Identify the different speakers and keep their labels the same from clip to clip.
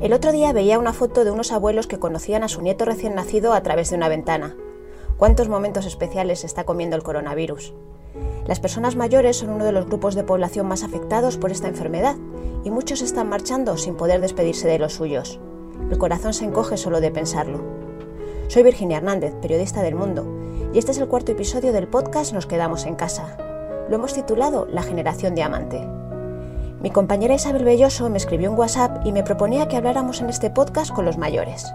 Speaker 1: El otro día veía una foto de unos abuelos que conocían a su nieto recién nacido a través de una ventana. ¿Cuántos momentos especiales está comiendo el coronavirus? Las personas mayores son uno de los grupos de población más afectados por esta enfermedad y muchos están marchando sin poder despedirse de los suyos. El corazón se encoge solo de pensarlo. Soy Virginia Hernández, periodista del Mundo, y este es el cuarto episodio del podcast Nos quedamos en casa. Lo hemos titulado La generación diamante. Mi compañera Isabel Belloso me escribió un WhatsApp y me proponía que habláramos en este podcast con los mayores.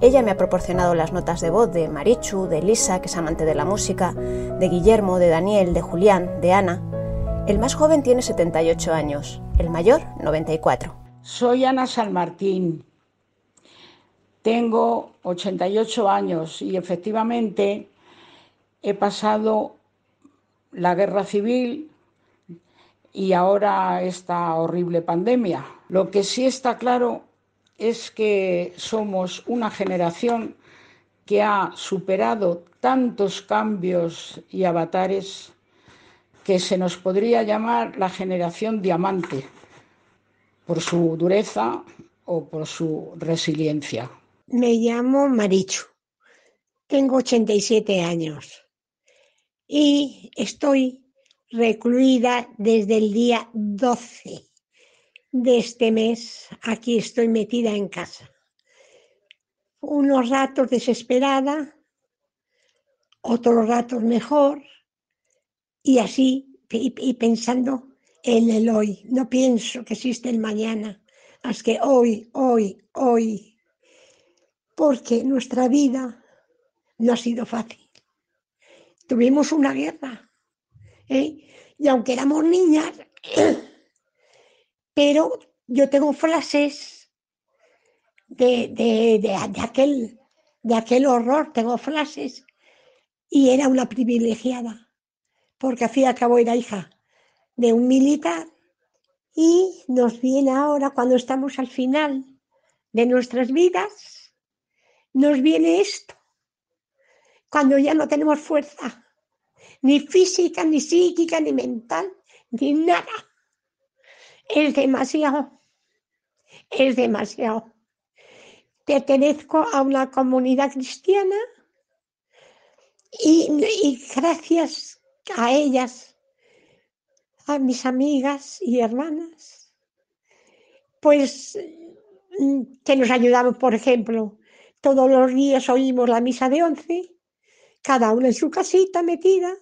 Speaker 1: Ella me ha proporcionado las notas de voz de Marichu, de Lisa, que es amante de la música, de Guillermo, de Daniel, de Julián, de Ana. El más joven tiene 78 años, el mayor 94.
Speaker 2: Soy Ana San Martín. Tengo 88 años y efectivamente he pasado la guerra civil, y ahora esta horrible pandemia. Lo que sí está claro es que somos una generación que ha superado tantos cambios y avatares que se nos podría llamar la generación diamante por su dureza o por su resiliencia.
Speaker 3: Me llamo Marichu, tengo 87 años y estoy recluida desde el día 12 de este mes. Aquí estoy metida en casa. Unos ratos desesperada, otros ratos mejor, y así, y, pensando en el hoy. No pienso que existe el mañana, más que hoy, hoy, hoy. Porque nuestra vida no ha sido fácil. Tuvimos una guerra ¿eh? Y aunque éramos niñas, pero yo tengo frases de, de, aquel, de aquel horror, tengo frases, y era una privilegiada, porque al fin y al cabo era hija de un militar, y nos viene ahora, cuando estamos al final de nuestras vidas, nos viene esto, cuando ya no tenemos fuerza ni física, ni psíquica, ni mental, ni nada. Es demasiado, es demasiado. Pertenezco a una comunidad cristiana y, gracias a ellas, a mis amigas y hermanas, pues mm, que nos ayudamos, por ejemplo, todos los días oímos la misa de once, cada una en su casita metida,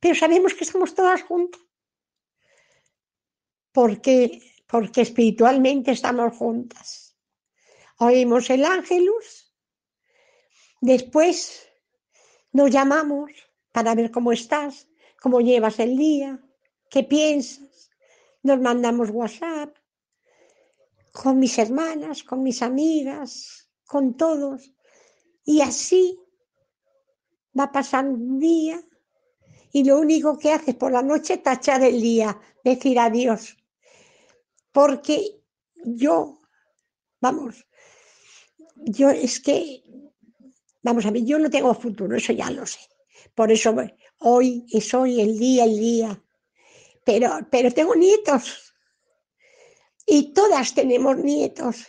Speaker 3: pero sabemos que estamos todas juntas. Porque, porque espiritualmente estamos juntas. Oímos el ángelus, después nos llamamos para ver cómo estás, cómo llevas el día, qué piensas. Nos mandamos WhatsApp con mis hermanas, con mis amigas, con todos. Y así va pasando un día y lo único que haces por la noche es tachar el día, decir adiós. Porque yo, vamos, yo es que, vamos a ver, yo no tengo futuro, eso ya lo sé. Por eso hoy es hoy el día, el día. Pero, pero tengo nietos. Y todas tenemos nietos.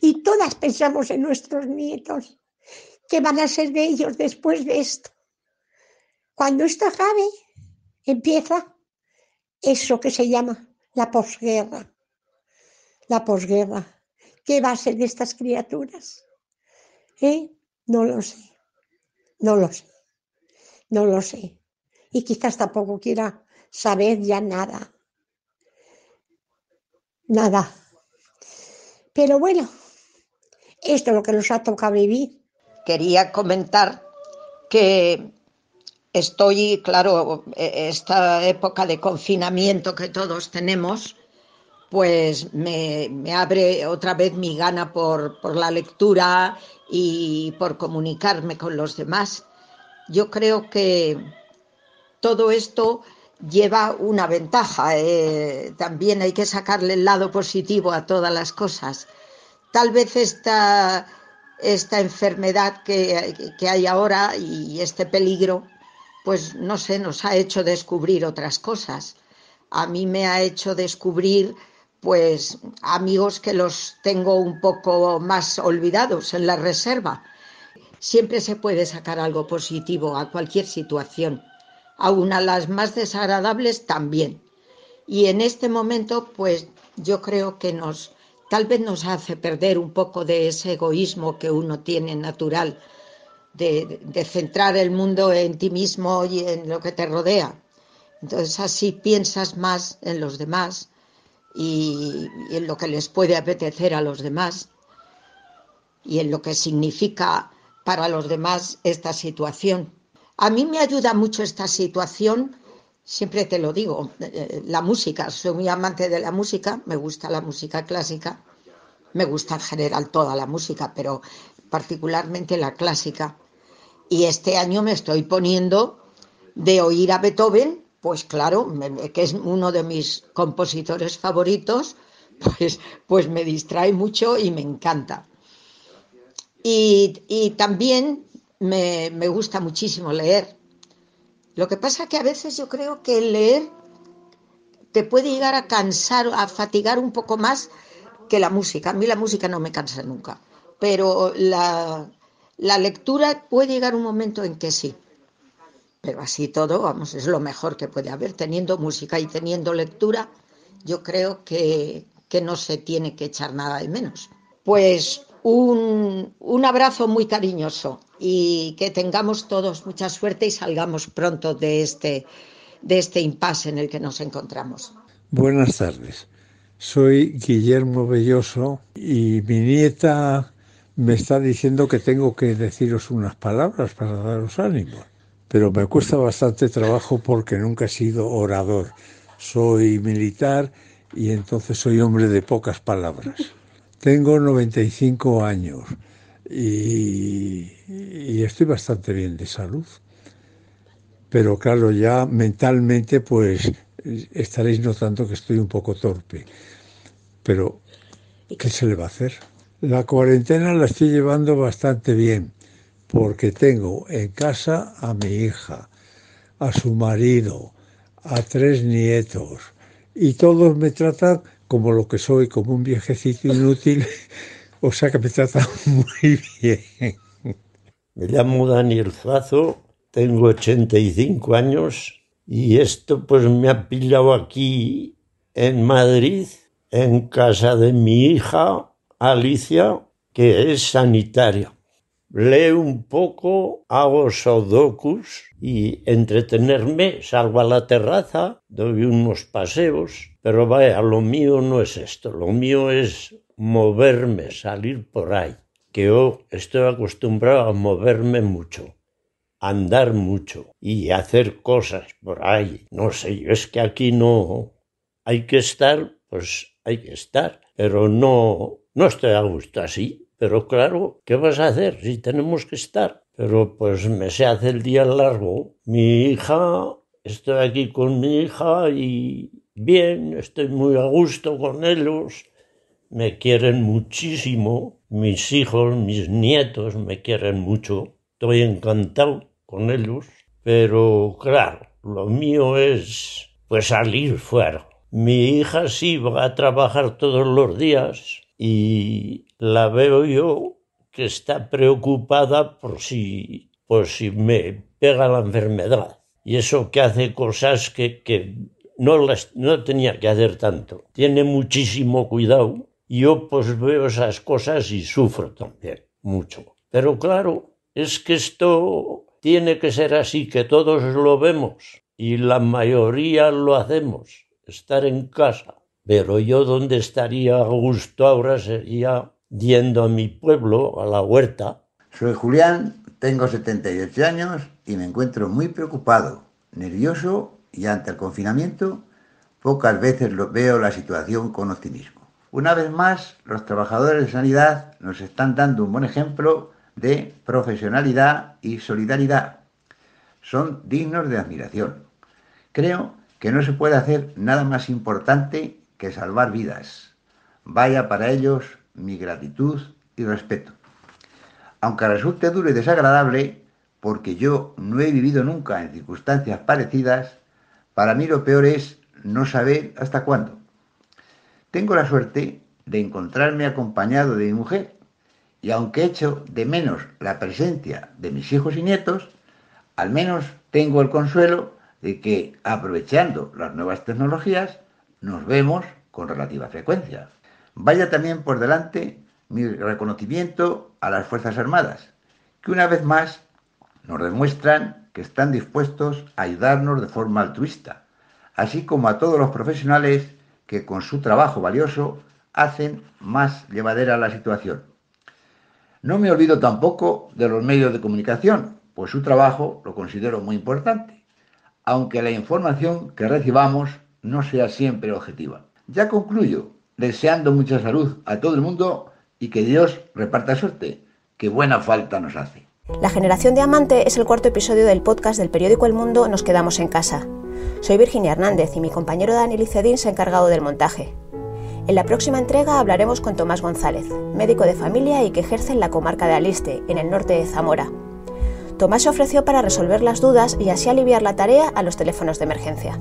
Speaker 3: Y todas pensamos en nuestros nietos. ¿Qué van a ser de ellos después de esto? Cuando esto acabe, empieza eso que se llama la posguerra. La posguerra. ¿Qué va a ser de estas criaturas? ¿Eh? No lo sé. No lo sé. No lo sé. Y quizás tampoco quiera saber ya nada. Nada. Pero bueno, esto es lo que nos ha tocado vivir.
Speaker 4: Quería comentar que estoy, claro, e, esta época de confinamiento que todos tenemos, pues me, abre otra vez mi gana por, la lectura y por comunicarme con los demás. Yo creo que todo esto lleva una ventaja. Eh, también hay que sacarle el lado positivo a todas las cosas. Tal vez esta, esta enfermedad que, que hay ahora y este peligro pues no sé, nos ha hecho descubrir otras cosas. A mí me ha hecho descubrir pues amigos que los tengo un poco más olvidados en la reserva. Siempre se puede sacar algo positivo a cualquier situación, aun a las más desagradables también. Y en este momento, pues yo creo que nos, tal vez nos hace perder un poco de ese egoísmo que uno tiene natural, de, centrar el mundo en ti mismo y en lo que te rodea. Entonces así piensas más en los demás y, en lo que les puede apetecer a los demás y en lo que significa para los demás esta situación. A mí me ayuda mucho esta situación, siempre te lo digo, eh, la música, soy muy amante de la música, me gusta la música clásica, me gusta en general toda la música, pero particularmente la clásica. Y este año me estoy poniendo de oír a Beethoven pues claro, que es uno de mis compositores favoritos, pues, pues me distrae mucho y me encanta. Y, también me, me, gusta muchísimo leer. Lo que pasa que a veces yo creo que leer te puede llegar a cansar, a fatigar un poco más que la música. A mí la música no me cansa nunca, pero la, la lectura puede llegar un momento en que sí. Pero así todo, vamos, es lo mejor que puede haber. Teniendo música y teniendo lectura, yo creo que, que no se tiene que echar nada de menos. Pues un, un, abrazo muy cariñoso y que tengamos todos mucha suerte y salgamos pronto de este, de este impasse en el que nos encontramos.
Speaker 5: Buenas tardes. Soy Guillermo Belloso y mi nieta me está diciendo que tengo que deciros unas palabras para daros ánimo pero me cuesta bastante trabajo porque nunca he sido orador. Soy militar y entonces soy hombre de pocas palabras. Tengo 95 años y, y estoy bastante bien de salud. Pero claro, ya mentalmente pues estaréis notando que estoy un poco torpe. Pero, ¿qué se le va a hacer? La cuarentena la estoy llevando bastante bien porque tengo en casa a mi hija, a su marido, a tres nietos, y todos me tratan como lo que soy, como un viejecito inútil, o sea que me tratan muy bien.
Speaker 6: Me llamo Daniel Zazo, tengo 85 años y esto pues me ha pillado aquí en Madrid, en casa de mi hija Alicia, que es sanitaria leo un poco, hago sodokus y entretenerme, salgo a la terraza, doy unos paseos, pero vaya, lo mío no es esto, lo mío es moverme, salir por ahí, que yo estoy acostumbrado a moverme mucho, andar mucho y hacer cosas por ahí. No sé, yo es que aquí no hay que estar, pues hay que estar, pero no, no estoy a gusto así. Pero claro, ¿qué vas a hacer si tenemos que estar? Pero pues me se hace el día largo. Mi hija, estoy aquí con mi hija y bien, estoy muy a gusto con ellos. Me quieren muchísimo. Mis hijos, mis nietos me quieren mucho. Estoy encantado con ellos. Pero claro, lo mío es pues salir fuera. Mi hija sí va a trabajar todos los días y la veo yo que está preocupada por si, por si me pega la enfermedad. Y eso que hace cosas que, que no, las, no tenía que hacer tanto. Tiene muchísimo cuidado. Yo pues veo esas cosas y sufro también mucho. Pero claro, es que esto tiene que ser así, que todos lo vemos y la mayoría lo hacemos, estar en casa. Pero yo donde estaría a gusto ahora sería yendo a mi pueblo, a la huerta.
Speaker 7: Soy Julián, tengo 78 años y me encuentro muy preocupado, nervioso y ante el confinamiento pocas veces veo la situación con optimismo. Una vez más, los trabajadores de sanidad nos están dando un buen ejemplo de profesionalidad y solidaridad. Son dignos de admiración. Creo que no se puede hacer nada más importante que salvar vidas. Vaya para ellos mi gratitud y respeto. Aunque resulte duro y desagradable, porque yo no he vivido nunca en circunstancias parecidas, para mí lo peor es no saber hasta cuándo. Tengo la suerte de encontrarme acompañado de mi mujer y aunque echo de menos la presencia de mis hijos y nietos, al menos tengo el consuelo de que aprovechando las nuevas tecnologías nos vemos con relativa frecuencia. Vaya también por delante mi reconocimiento a las Fuerzas Armadas, que una vez más nos demuestran que están dispuestos a ayudarnos de forma altruista, así como a todos los profesionales que con su trabajo valioso hacen más llevadera la situación. No me olvido tampoco de los medios de comunicación, pues su trabajo lo considero muy importante, aunque la información que recibamos no sea siempre objetiva. Ya concluyo, deseando mucha salud a todo el mundo y que Dios reparta suerte, que buena falta nos hace.
Speaker 1: La generación diamante es el cuarto episodio del podcast del periódico El Mundo Nos quedamos en casa. Soy Virginia Hernández y mi compañero Daniel Icedín se ha encargado del montaje. En la próxima entrega hablaremos con Tomás González, médico de familia y que ejerce en la comarca de Aliste, en el norte de Zamora. Tomás se ofreció para resolver las dudas y así aliviar la tarea a los teléfonos de emergencia.